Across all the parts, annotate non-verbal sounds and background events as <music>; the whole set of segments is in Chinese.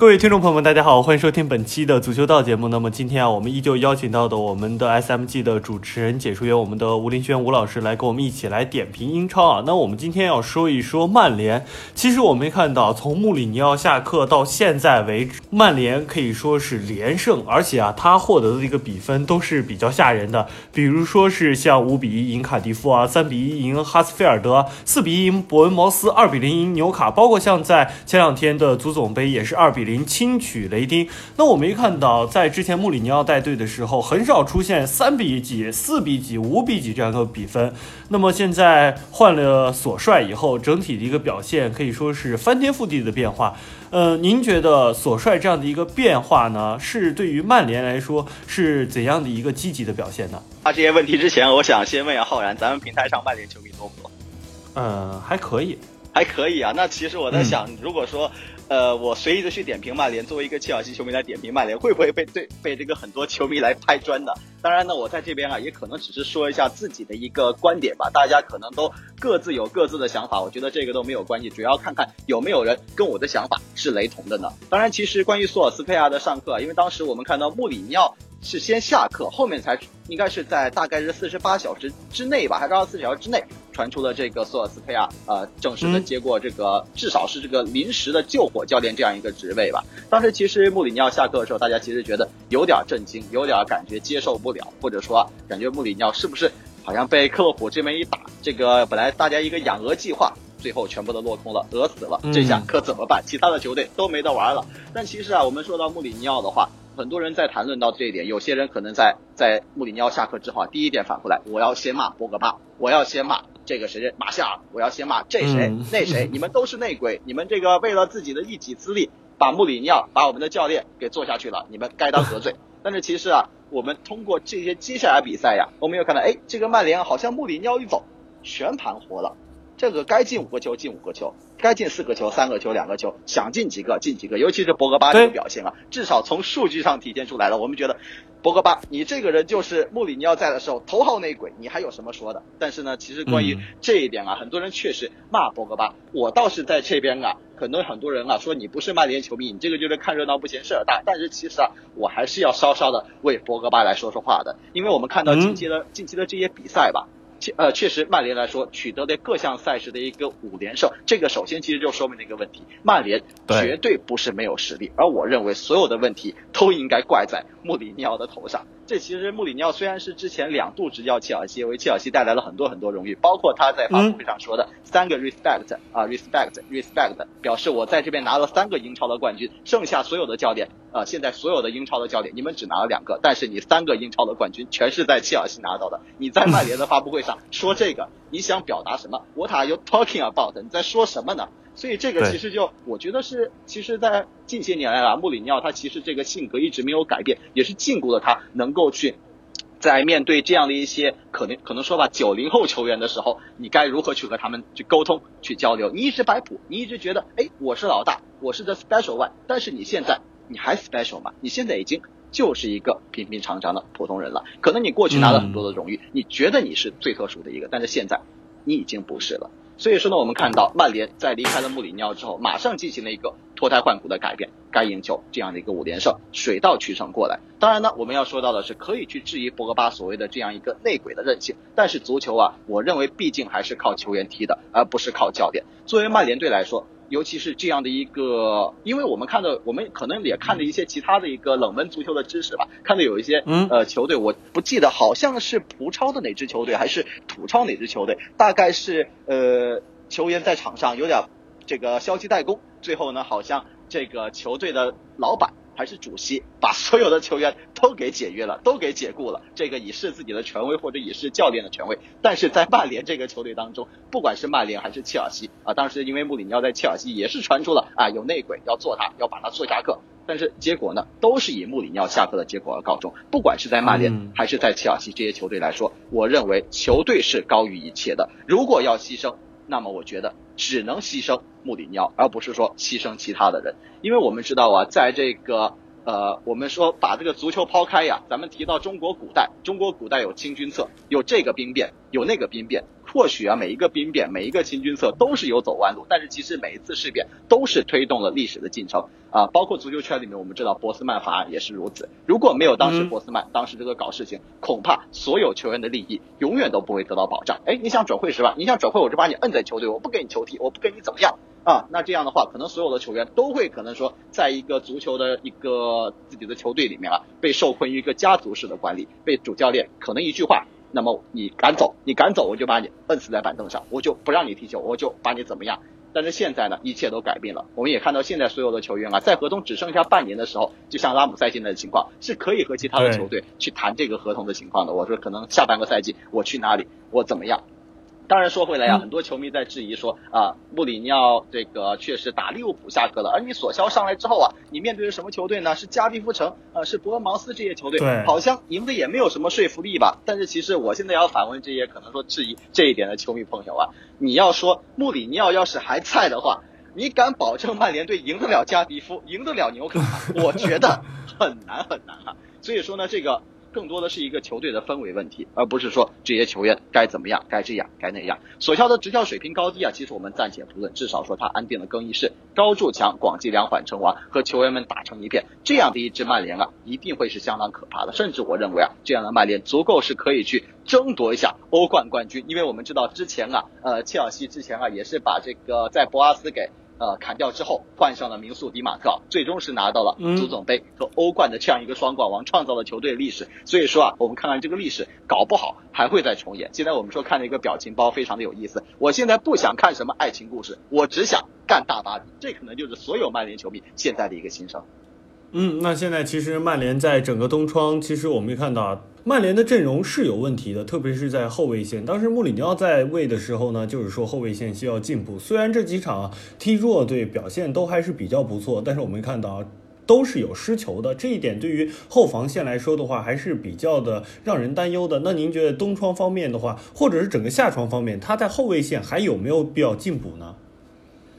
各位听众朋友们，大家好，欢迎收听本期的足球道节目。那么今天啊，我们依旧邀请到的我们的 SMG 的主持人、解说员，我们的吴林轩吴老师来跟我们一起来点评英超啊。那我们今天要说一说曼联。其实我们看到，从穆里尼奥下课到现在为止，曼联可以说是连胜，而且啊，他获得的一个比分都是比较吓人的。比如说是像五比一赢卡迪夫啊，三比一赢哈斯菲尔德，四比一赢伯恩茅斯，二比零赢纽卡，包括像在前两天的足总杯也是二比零。零轻取雷丁，那我们一看到在之前穆里尼奥带队的时候，很少出现三比几、四比几、五比几这样的比分。那么现在换了索帅以后，整体的一个表现可以说是翻天覆地的变化。呃，您觉得索帅这样的一个变化呢，是对于曼联来说是怎样的一个积极的表现呢？啊，这些问题之前，我想先问一下浩然，咱们平台上曼联球迷多不多？呃，还可以，还可以啊。那其实我在想，如果说。呃，我随意的去点评曼联，作为一个切尔西球迷来点评曼联，会不会被对被这个很多球迷来拍砖呢？当然呢，我在这边啊，也可能只是说一下自己的一个观点吧。大家可能都各自有各自的想法，我觉得这个都没有关系，主要看看有没有人跟我的想法是雷同的呢。当然，其实关于索尔斯佩亚的上课，因为当时我们看到穆里尼奥。是先下课，后面才应该是在大概是四十八小时之内吧，还是二十四小时之内传出了这个索尔斯佩亚呃正式的接过这个至少是这个临时的救火教练这样一个职位吧。当时其实穆里尼奥下课的时候，大家其实觉得有点震惊，有点感觉接受不了，或者说感觉穆里尼奥是不是好像被克洛普这么一打，这个本来大家一个养鹅计划，最后全部都落空了，鹅死了，这下可怎么办？其他的球队都没得玩了。但其实啊，我们说到穆里尼奥的话。很多人在谈论到这一点，有些人可能在在穆里尼奥下课之后，第一点反过来，我要先骂博格巴，我要先骂这个谁马夏尔，我要先骂这谁那谁，<laughs> 你们都是内鬼，你们这个为了自己的一己之力，把穆里尼奥把我们的教练给做下去了，你们该当何罪？但是其实啊，我们通过这些接下来比赛呀，我们又看到，哎，这个曼联好像穆里尼奥一走，全盘活了，这个该进五个球进五个球。该进四个球，三个球，两个球，想进几个进几个。尤其是博格巴这个表现啊，至少从数据上体现出来了。我们觉得，博格巴，你这个人就是穆里尼奥在的时候头号内鬼，你还有什么说的？但是呢，其实关于这一点啊，很多人确实骂博格巴。我倒是在这边啊，可能很多人啊说你不是曼联球迷，你这个就是看热闹不嫌事儿大。但是其实啊，我还是要稍稍的为博格巴来说说话的，因为我们看到近期的近期的这些比赛吧。确呃，确实，曼联来说取得的各项赛事的一个五连胜，这个首先其实就说明了一个问题：曼联绝对不是没有实力。而我认为，所有的问题都应该怪在穆里尼奥的头上。这其实穆里尼奥虽然是之前两度执教切尔西，为切尔西带来了很多很多荣誉，包括他在发布会上说的三个 respect 啊 respect respect，表示我在这边拿了三个英超的冠军，剩下所有的教练啊，现在所有的英超的教练，你们只拿了两个，但是你三个英超的冠军全是在切尔西拿到的。你在曼联的发布会上 <laughs> 说这个，你想表达什么？What are you talking about？你在说什么呢？所以这个其实就我觉得是，其实，在近些年来啊，穆里尼奥他其实这个性格一直没有改变，也是禁锢了他能够去在面对这样的一些可能可能说吧九零后球员的时候，你该如何去和他们去沟通、去交流？你一直摆谱，你一直觉得哎，我是老大，我是 the special one，但是你现在你还 special 吗？你现在已经就是一个平平常常的普通人了。可能你过去拿了很多的荣誉，你觉得你是最特殊的一个，但是现在你已经不是了。所以说呢，我们看到曼联在离开了穆里尼奥之后，马上进行了一个脱胎换骨的改变，该赢球这样的一个五连胜，水到渠成过来。当然呢，我们要说到的是，可以去质疑博格巴所谓的这样一个内鬼的韧性，但是足球啊，我认为毕竟还是靠球员踢的，而不是靠教练。作为曼联队来说。尤其是这样的一个，因为我们看到，我们可能也看了一些其他的一个冷门足球的知识吧，看到有一些呃球队，我不记得好像是葡超的哪支球队，还是土超哪支球队，大概是呃球员在场上有点这个消极怠工，最后呢，好像这个球队的老板。还是主席把所有的球员都给解约了，都给解雇了，这个以示自己的权威或者以示教练的权威。但是在曼联这个球队当中，不管是曼联还是切尔西啊，当时因为穆里尼奥在切尔西也是传出了啊有内鬼要做他，要把他做下课。但是结果呢，都是以穆里尼奥下课的结果而告终。不管是在曼联、还是在切尔西这些球队来说，我认为球队是高于一切的。如果要牺牲，那么我觉得只能牺牲穆里尼奥，而不是说牺牲其他的人。因为我们知道啊，在这个呃，我们说把这个足球抛开呀，咱们提到中国古代，中国古代有清君侧，有这个兵变，有那个兵变。或许啊，每一个兵变，每一个清君侧都是有走弯路，但是其实每一次事变都是推动了历史的进程啊。包括足球圈里面，我们知道博斯曼法案也是如此。如果没有当时嗯博斯曼、当时这个搞事情，恐怕所有球员的利益永远都不会得到保障。哎，你想转会是吧？你想转会，我就把你摁在球队，我不给你球踢，我不给你怎么样啊？那这样的话，可能所有的球员都会可能说，在一个足球的一个自己的球队里面啊，被受困于一个家族式的管理，被主教练可能一句话。那么你敢走，你敢走，我就把你摁死在板凳上，我就不让你踢球，我就把你怎么样？但是现在呢，一切都改变了。我们也看到现在所有的球员啊，在合同只剩下半年的时候，就像拉姆塞现在的情况，是可以和其他的球队去谈这个合同的情况的。我说可能下半个赛季我去哪里，我怎么样？当然说回来呀、嗯很多球迷在质疑说啊，穆里尼奥这个确实打利物浦下课了，而你索肖上来之后啊，你面对的什么球队呢？是加利夫城，呃，是伯恩茅斯这些球队，对好像赢的也没有什么说服力吧。但是其实我现在要反问这些可能说质疑这一点的球迷朋友啊，你要说穆里尼奥要是还在的话，你敢保证曼联队赢得了加迪夫，赢得了纽卡？我觉得很难很难啊。所以说呢，这个更多的是一个球队的氛围问题，而不是说这些球员该怎么样，该这样，该那样。索肖的执教水平高低啊，其实我们暂且不论，至少说他安定了更衣室，高筑墙，广积粮，缓称王，和球员们打成一片，这样的一支曼联啊，一定会是相当可怕的。甚至我认为啊，这样的曼联足够是可以去争夺一下欧冠冠军，因为我们知道之前啊，呃，切尔西之前啊也是把这个在博阿斯给。呃，砍掉之后换上了名宿迪马特，最终是拿到了嗯足总杯和欧冠的这样一个双冠王，创造了球队历史。所以说啊，我们看看这个历史，搞不好还会再重演。现在我们说看了一个表情包，非常的有意思。我现在不想看什么爱情故事，我只想干大巴黎。这可能就是所有曼联球迷现在的一个心声。嗯，那现在其实曼联在整个冬窗，其实我们也看到啊，曼联的阵容是有问题的，特别是在后卫线。当时穆里尼奥在位的时候呢，就是说后卫线需要进步。虽然这几场踢弱队表现都还是比较不错，但是我们看到啊。都是有失球的，这一点对于后防线来说的话，还是比较的让人担忧的。那您觉得东窗方面的话，或者是整个下窗方面，他在后卫线还有没有必要进补呢？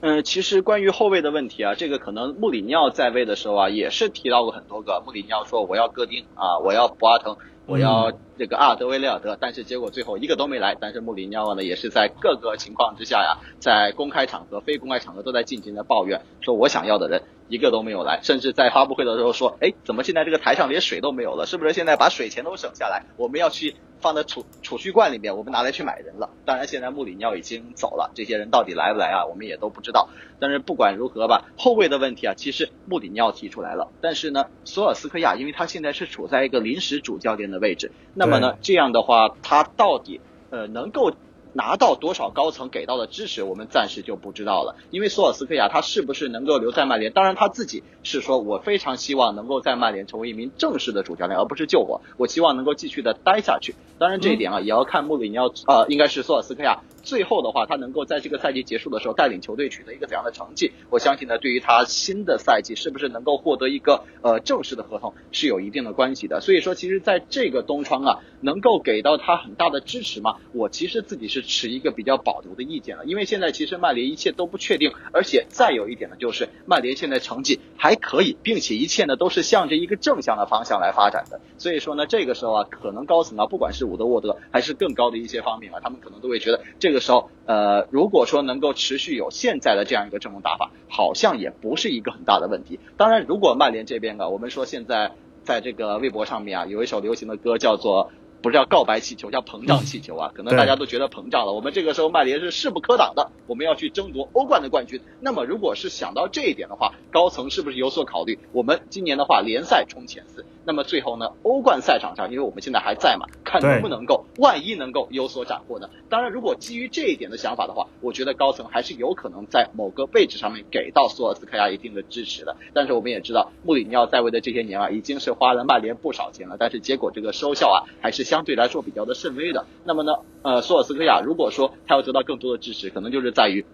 嗯，其实关于后卫的问题啊，这个可能穆里尼奥在位的时候啊，也是提到过很多个。穆里尼奥说我要戈丁啊，我要博阿滕，我要这个阿尔德维雷尔德，但是结果最后一个都没来。但是穆里尼奥呢，也是在各个情况之下呀，在公开场合、非公开场合都在尽情的抱怨，说我想要的人一个都没有来，甚至在发布会的时候说，哎，怎么现在这个台上连水都没有了？是不是现在把水钱都省下来，我们要去放在储储蓄罐里面，我们拿来去买人了？当然，现在穆里尼奥已经走了，这些人到底来不来啊，我们也都不知道。但是不管如何吧，后卫的问题啊，其实穆里尼奥提出来了，但是呢，索尔斯克亚因为他现在是处在一个临时主教练的位置，那么呢，这样的话，他到底呃能够拿到多少高层给到的支持，我们暂时就不知道了。因为索尔斯克亚他是不是能够留在曼联？当然他自己是说我非常希望能够在曼联成为一名正式的主教练，而不是救火。我希望能够继续的待下去。当然这一点啊，也要看穆里尼奥呃，应该是索尔斯克亚最后的话，他能够在这个赛季结束的时候带领球队取得一个怎样的成绩？我相信呢，对于他新的赛季是不是能够获得一个呃正式的合同是有一定的关系的。所以说，其实在这个东窗啊，能够给到他很大的支持嘛？我其实自己是持一个比较保留的意见了，因为现在其实曼联一切都不确定，而且再有一点呢，就是曼联现在成绩还可以，并且一切呢都是向着一个正向的方向来发展的。所以说呢，这个时候啊，可能高层啊，不管是伍德沃德还是更高的一些方面啊，他们可能都会觉得这个时候，呃，如果说能够持续有现在的这样一个阵容打法，好像也不是一个很大的问题。当然，如果曼联这边啊，我们说现在在这个微博上面啊，有一首流行的歌叫做。不是叫告白气球，叫膨胀气球啊！可能大家都觉得膨胀了。我们这个时候曼联是势不可挡的，我们要去争夺欧冠的冠军。那么，如果是想到这一点的话，高层是不是有所考虑？我们今年的话，联赛冲前四，那么最后呢，欧冠赛场上，因为我们现在还在嘛，看能不能够，万一能够有所斩获呢？当然，如果基于这一点的想法的话，我觉得高层还是有可能在某个位置上面给到索尔斯克亚一定的支持的。但是我们也知道，穆里尼奥在位的这些年啊，已经是花了曼联不少钱了，但是结果这个收效啊，还是相对来说比较的甚微的。那么呢，呃，索尔斯克亚如果说他要得到更多的支持，可能就是在于。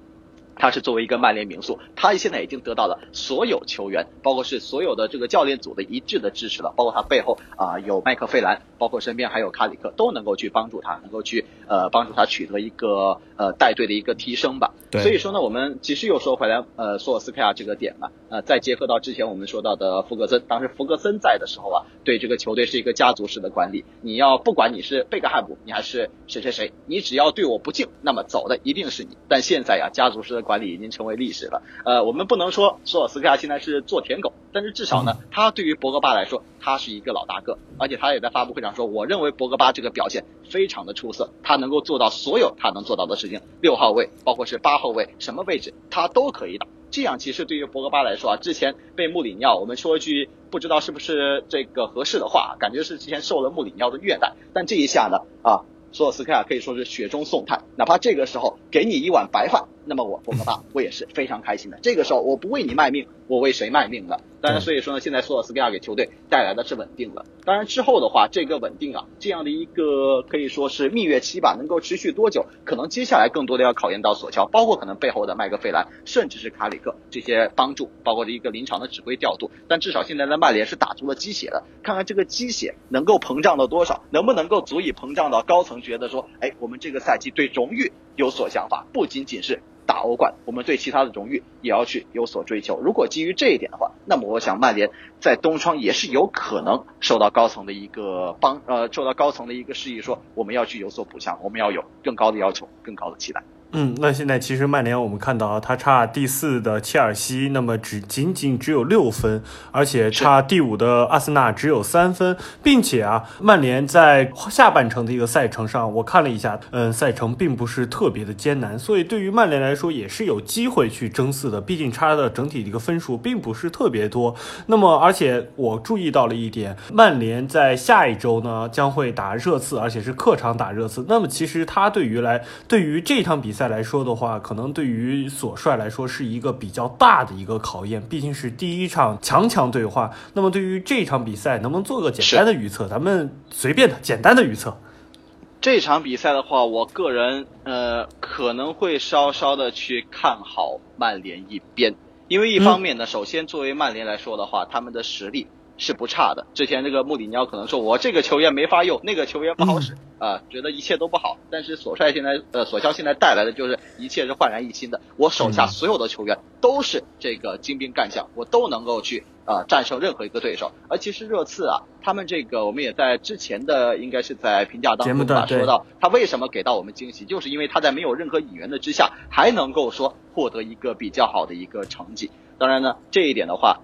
他是作为一个曼联名宿，他现在已经得到了所有球员，包括是所有的这个教练组的一致的支持了，包括他背后啊、有麦克费兰，包括身边还有卡里克，都能够去帮助他，能够去呃帮助他取得一个呃带队的一个提升吧。对所以说呢，我们其实又说回来，呃，索尔斯克亚这个点啊，呃，再结合到之前我们说到的福格森，当时福格森在的时候啊，对这个球队是一个家族式的管理，你要不管你是贝克汉姆，你还是谁谁谁，你只要对我不敬，那么走的一定是你。但现在呀、家族式的管理已经成为历史了。呃，我们不能说索尔斯克亚现在是做舔狗，但是至少呢，他对于博格巴来说，他是一个老大哥，而且他也在发布会上说，我认为博格巴这个表现非常的出色，他能够做到所有他能做到的事情，六号位，包括是八号位，什么位置他都可以打。这样其实对于博格巴来说啊，之前被穆里尼奥，我们说一句不知道是不是这个合适的话，感觉是之前受了穆里尼奥的虐待，但这一下呢，啊，索尔斯克亚可以说是雪中送炭，哪怕这个时候给你一碗白饭，那么我博格巴我也是非常开心的。这个时候我不为你卖命，我为谁卖命了？当然，所以说呢，现在索尔斯克亚给球队带来的是稳定了。当然之后的话，这个稳定啊，这样的一个可以说是蜜月期吧，能够持续多久？可能接下来更多的要考验到索乔，包括可能背后的麦克费兰，甚至是卡里克这些帮助，包括这一个临场的指挥调度。但至少现在的曼联是打足了鸡血的，看看这个鸡血能够膨胀到多少，能不能够足以膨胀到高层觉得说，哎，我们这个赛季对荣誉有所想法，不仅仅是。打欧冠，我们对其他的荣誉也要去有所追求。如果基于这一点的话，那么我想曼联在东窗也是有可能受到高层的一个帮，呃，受到高层的一个示意，说我们要去有所补强，我们要有更高的要求，更高的期待。嗯，那现在其实曼联我们看到啊，他差第四的切尔西，那么只仅仅只有六分，而且差第五的阿森纳只有三分，并且啊，曼联在下半程的一个赛程上，我看了一下，嗯，赛程并不是特别的艰难，所以对于曼联来说也是有机会去争四的，毕竟差的整体的一个分数并不是特别多。那么，而且我注意到了一点，曼联在下一周呢将会打热刺，而且是客场打热刺。那么其实他对于来对于这场比赛来说的话，可能对于索帅来说是一个比较大的一个考验，毕竟是第一场强强对话。那么对于这场比赛，能不能做个简单的预测？咱们随便的简单的预测。这场比赛的话，我个人呃可能会稍稍的去看好曼联一边，因为一方面呢，首先作为曼联来说的话，他们的实力是不差的。之前这个穆里尼奥可能说我这个球员没法用，那个球员不好使啊、觉得一切都不好。但是索帅现在呃索肖现在带来的就是一切是焕然一新的，我手下所有的球员都是这个精兵干将，我都能够去呃战胜任何一个对手。而其实热刺啊，他们这个我们也在之前的应该是在评价当中吧说到，他为什么给到我们惊喜，就是因为他在没有任何引援的之下，还能够说获得一个比较好的一个成绩。当然呢，这一点的话，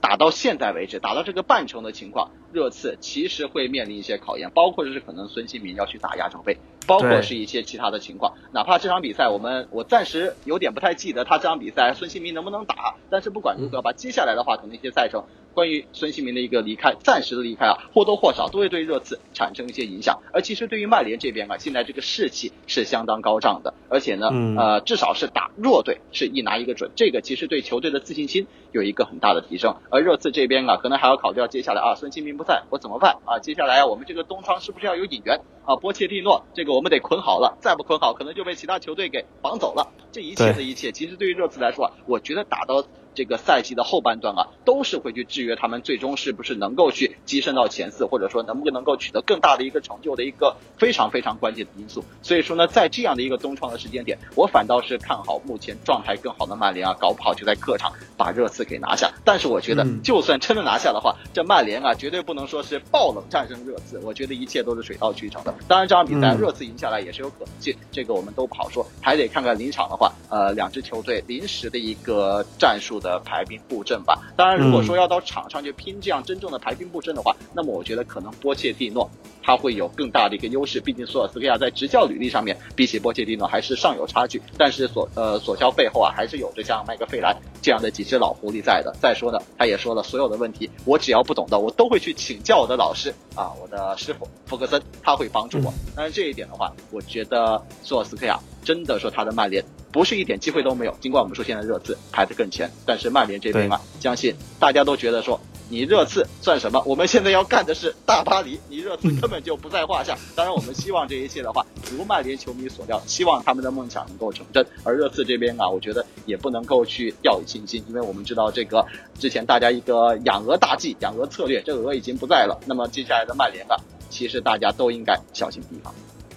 打到现在为止，打到这个半程的情况，热刺其实会面临一些考验，包括就是可能孙兴民要去打亚洲杯，包括是一些其他的情况。哪怕这场比赛我们我暂时有点不太记得他这场比赛孙兴民能不能打，但是不管如何吧，接下来的话可能一些赛程。关于孙兴民的一个离开，暂时的离开啊，或多或少都会对热刺产生一些影响。而其实对于曼联这边啊，现在这个士气是相当高涨的，而且呢，嗯呃，至少是打弱队是一拿一个准，这个其实对球队的自信心有一个很大的提升。而热刺这边啊，可能还要考虑到接下来啊，孙兴民不在，我怎么办啊？接下来啊，我们这个东窗是不是要有引援啊？波切蒂诺这个我们得捆好了，再不捆好，可能就被其他球队给绑走了。这一切的一切，其实对于热刺来说啊，我觉得打到这个赛季的后半段啊，都是会去制约他们最终是不是能够去跻身到前四，或者说能不能够取得更大的一个成就的一个非常非常关键的因素。所以说呢，在这样的一个东窗的时间点，我反倒是看好目前状态更好的曼联啊，搞不好就在客场把热刺给拿下。但是我觉得嗯，就算真的拿下的话，这曼联啊，绝对不能说是爆冷战胜热刺，我觉得一切都是水到渠成的。当然，这场比赛嗯热刺赢下来也是有可能性，这个我们都不好说，还得看看临场的话，呃，两支球队临时的一个战术的排兵布阵吧。当然，如果说要到场上去拼这样真正的排兵布阵的话，那么我觉得可能波切蒂诺他会有更大的一个优势，毕竟索尔斯克亚在执教履历上面比起波切蒂诺还是尚有差距。但是索呃索肖背后啊，还是有着像麦克费兰这样的几只老狐狸在的。再说呢，他也说了，所有的问题我只要不懂的，我都会去请教我的老师啊，我的师傅弗格森，他会帮助我。但是这一点的话，我觉得索尔斯克亚真的说他的曼联不是一点机会都没有。尽管我们说现在热刺排得更前，但是曼联这边啊，相信大家都觉得说你热刺算什么？我们现在要干的是大巴黎，你热刺根本就不在话下。当然，我们希望这一切的话，如曼联球迷所料，希望他们的梦想能够成真。而热刺这边啊，我觉得也不能够去掉以轻心，因为我们知道这个之前大家一个养鹅大计、养鹅策略，这个鹅已经不在了。那么接下来的曼联啊，其实大家都应该小心提防。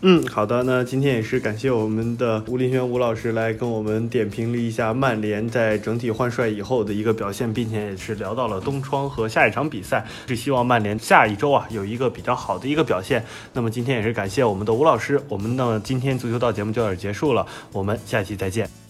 嗯，好的，那今天也是感谢我们的吴林轩吴老师来跟我们点评了一下曼联在整体换帅以后的一个表现，并且也是聊到了东窗和下一场比赛，是希望曼联下一周啊有一个比较好的一个表现。那么今天也是感谢我们的吴老师，我们呢今天足球道节目就到这结束了，我们下期再见。